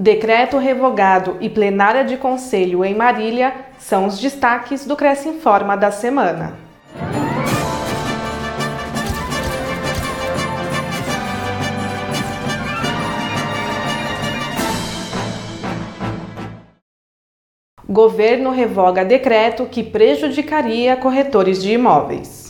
Decreto revogado e plenária de conselho em Marília são os destaques do Cresce Informa da semana. Governo revoga decreto que prejudicaria corretores de imóveis.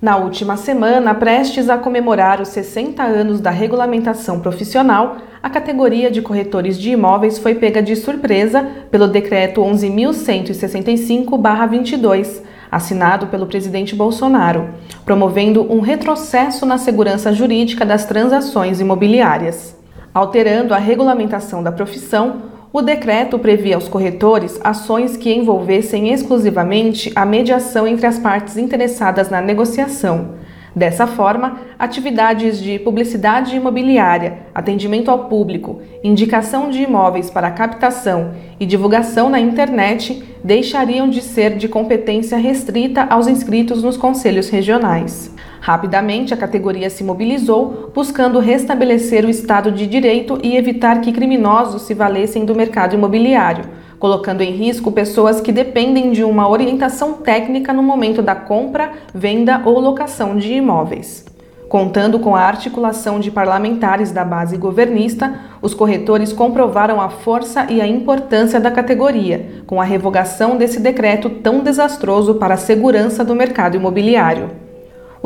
Na última semana, prestes a comemorar os 60 anos da regulamentação profissional, a categoria de corretores de imóveis foi pega de surpresa pelo Decreto 11.165-22, assinado pelo presidente Bolsonaro, promovendo um retrocesso na segurança jurídica das transações imobiliárias. Alterando a regulamentação da profissão, o decreto previa aos corretores ações que envolvessem exclusivamente a mediação entre as partes interessadas na negociação. Dessa forma, atividades de publicidade imobiliária, atendimento ao público, indicação de imóveis para captação e divulgação na internet deixariam de ser de competência restrita aos inscritos nos conselhos regionais. Rapidamente, a categoria se mobilizou, buscando restabelecer o Estado de Direito e evitar que criminosos se valessem do mercado imobiliário, colocando em risco pessoas que dependem de uma orientação técnica no momento da compra, venda ou locação de imóveis. Contando com a articulação de parlamentares da base governista, os corretores comprovaram a força e a importância da categoria, com a revogação desse decreto tão desastroso para a segurança do mercado imobiliário.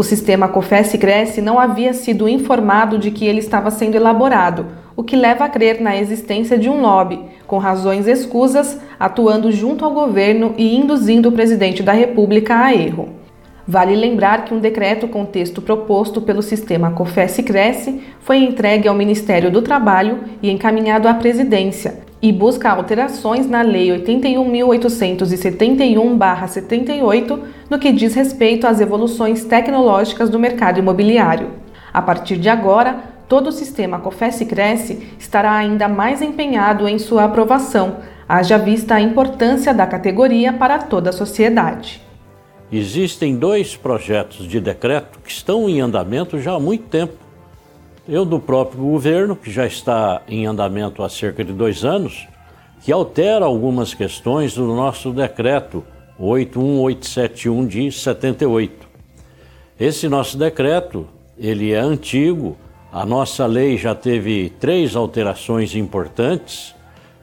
O sistema COFES-Cresce não havia sido informado de que ele estava sendo elaborado, o que leva a crer na existência de um lobby, com razões escusas, atuando junto ao governo e induzindo o presidente da República a erro. Vale lembrar que um decreto com texto proposto pelo sistema COFES-Cresce foi entregue ao Ministério do Trabalho e encaminhado à presidência, e busca alterações na Lei 81.871-78 no que diz respeito às evoluções tecnológicas do mercado imobiliário. A partir de agora, todo o sistema COFES-Cresce estará ainda mais empenhado em sua aprovação, haja vista a importância da categoria para toda a sociedade. Existem dois projetos de decreto que estão em andamento já há muito tempo eu do próprio governo, que já está em andamento há cerca de dois anos, que altera algumas questões do nosso decreto 81871 de 78. Esse nosso decreto, ele é antigo, a nossa lei já teve três alterações importantes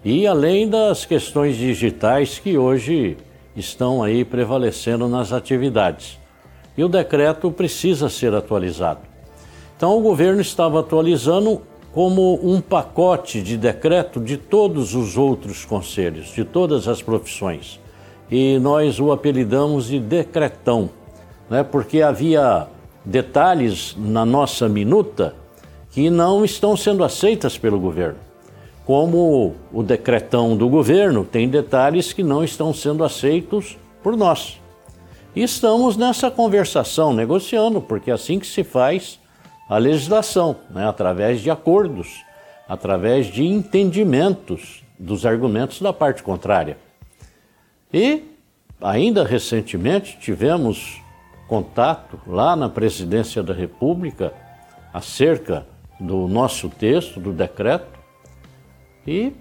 e além das questões digitais que hoje estão aí prevalecendo nas atividades. E o decreto precisa ser atualizado. Então, o governo estava atualizando como um pacote de decreto de todos os outros conselhos, de todas as profissões. E nós o apelidamos de decretão, né? porque havia detalhes na nossa minuta que não estão sendo aceitas pelo governo. Como o decretão do governo tem detalhes que não estão sendo aceitos por nós. E estamos nessa conversação, negociando, porque é assim que se faz a legislação, né, através de acordos, através de entendimentos dos argumentos da parte contrária. E, ainda recentemente, tivemos contato lá na Presidência da República acerca do nosso texto, do decreto, e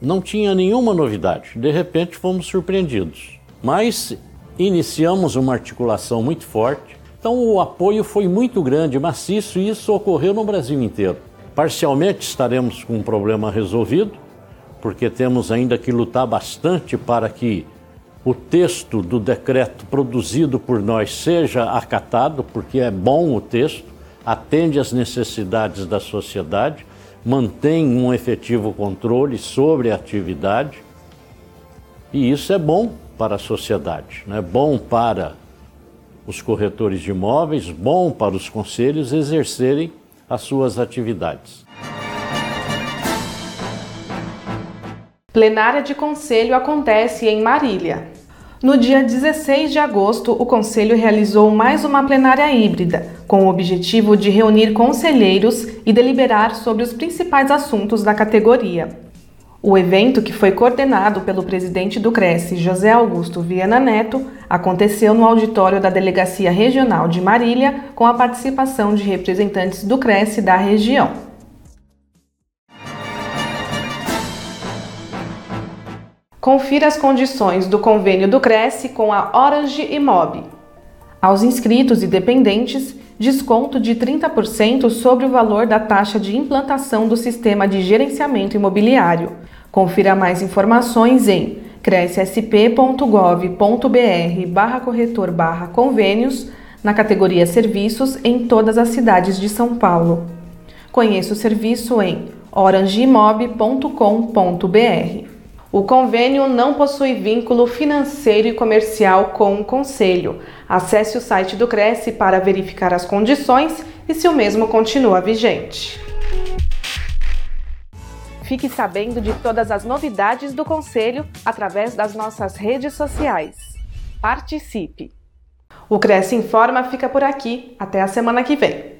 não tinha nenhuma novidade. De repente fomos surpreendidos. Mas iniciamos uma articulação muito forte então o apoio foi muito grande, maciço, e isso ocorreu no Brasil inteiro. Parcialmente estaremos com um problema resolvido, porque temos ainda que lutar bastante para que o texto do decreto produzido por nós seja acatado, porque é bom o texto, atende às necessidades da sociedade, mantém um efetivo controle sobre a atividade. E isso é bom para a sociedade, é bom para os corretores de imóveis, bom para os conselhos exercerem as suas atividades. Plenária de Conselho acontece em Marília. No dia 16 de agosto, o Conselho realizou mais uma plenária híbrida, com o objetivo de reunir conselheiros e deliberar sobre os principais assuntos da categoria. O evento, que foi coordenado pelo presidente do Cresce, José Augusto Viana Neto, aconteceu no auditório da Delegacia Regional de Marília, com a participação de representantes do Cresce da região. Confira as condições do convênio do Cresce com a Orange e Mob. Aos inscritos e dependentes, desconto de 30% sobre o valor da taxa de implantação do sistema de gerenciamento imobiliário. Confira mais informações em crescsp.gov.br barra corretor barra convênios na categoria Serviços em todas as cidades de São Paulo. Conheça o serviço em orangemob.com.br. O convênio não possui vínculo financeiro e comercial com o Conselho. Acesse o site do Cresce para verificar as condições e se o mesmo continua vigente. Fique sabendo de todas as novidades do Conselho através das nossas redes sociais. Participe! O Cresce Informa fica por aqui. Até a semana que vem.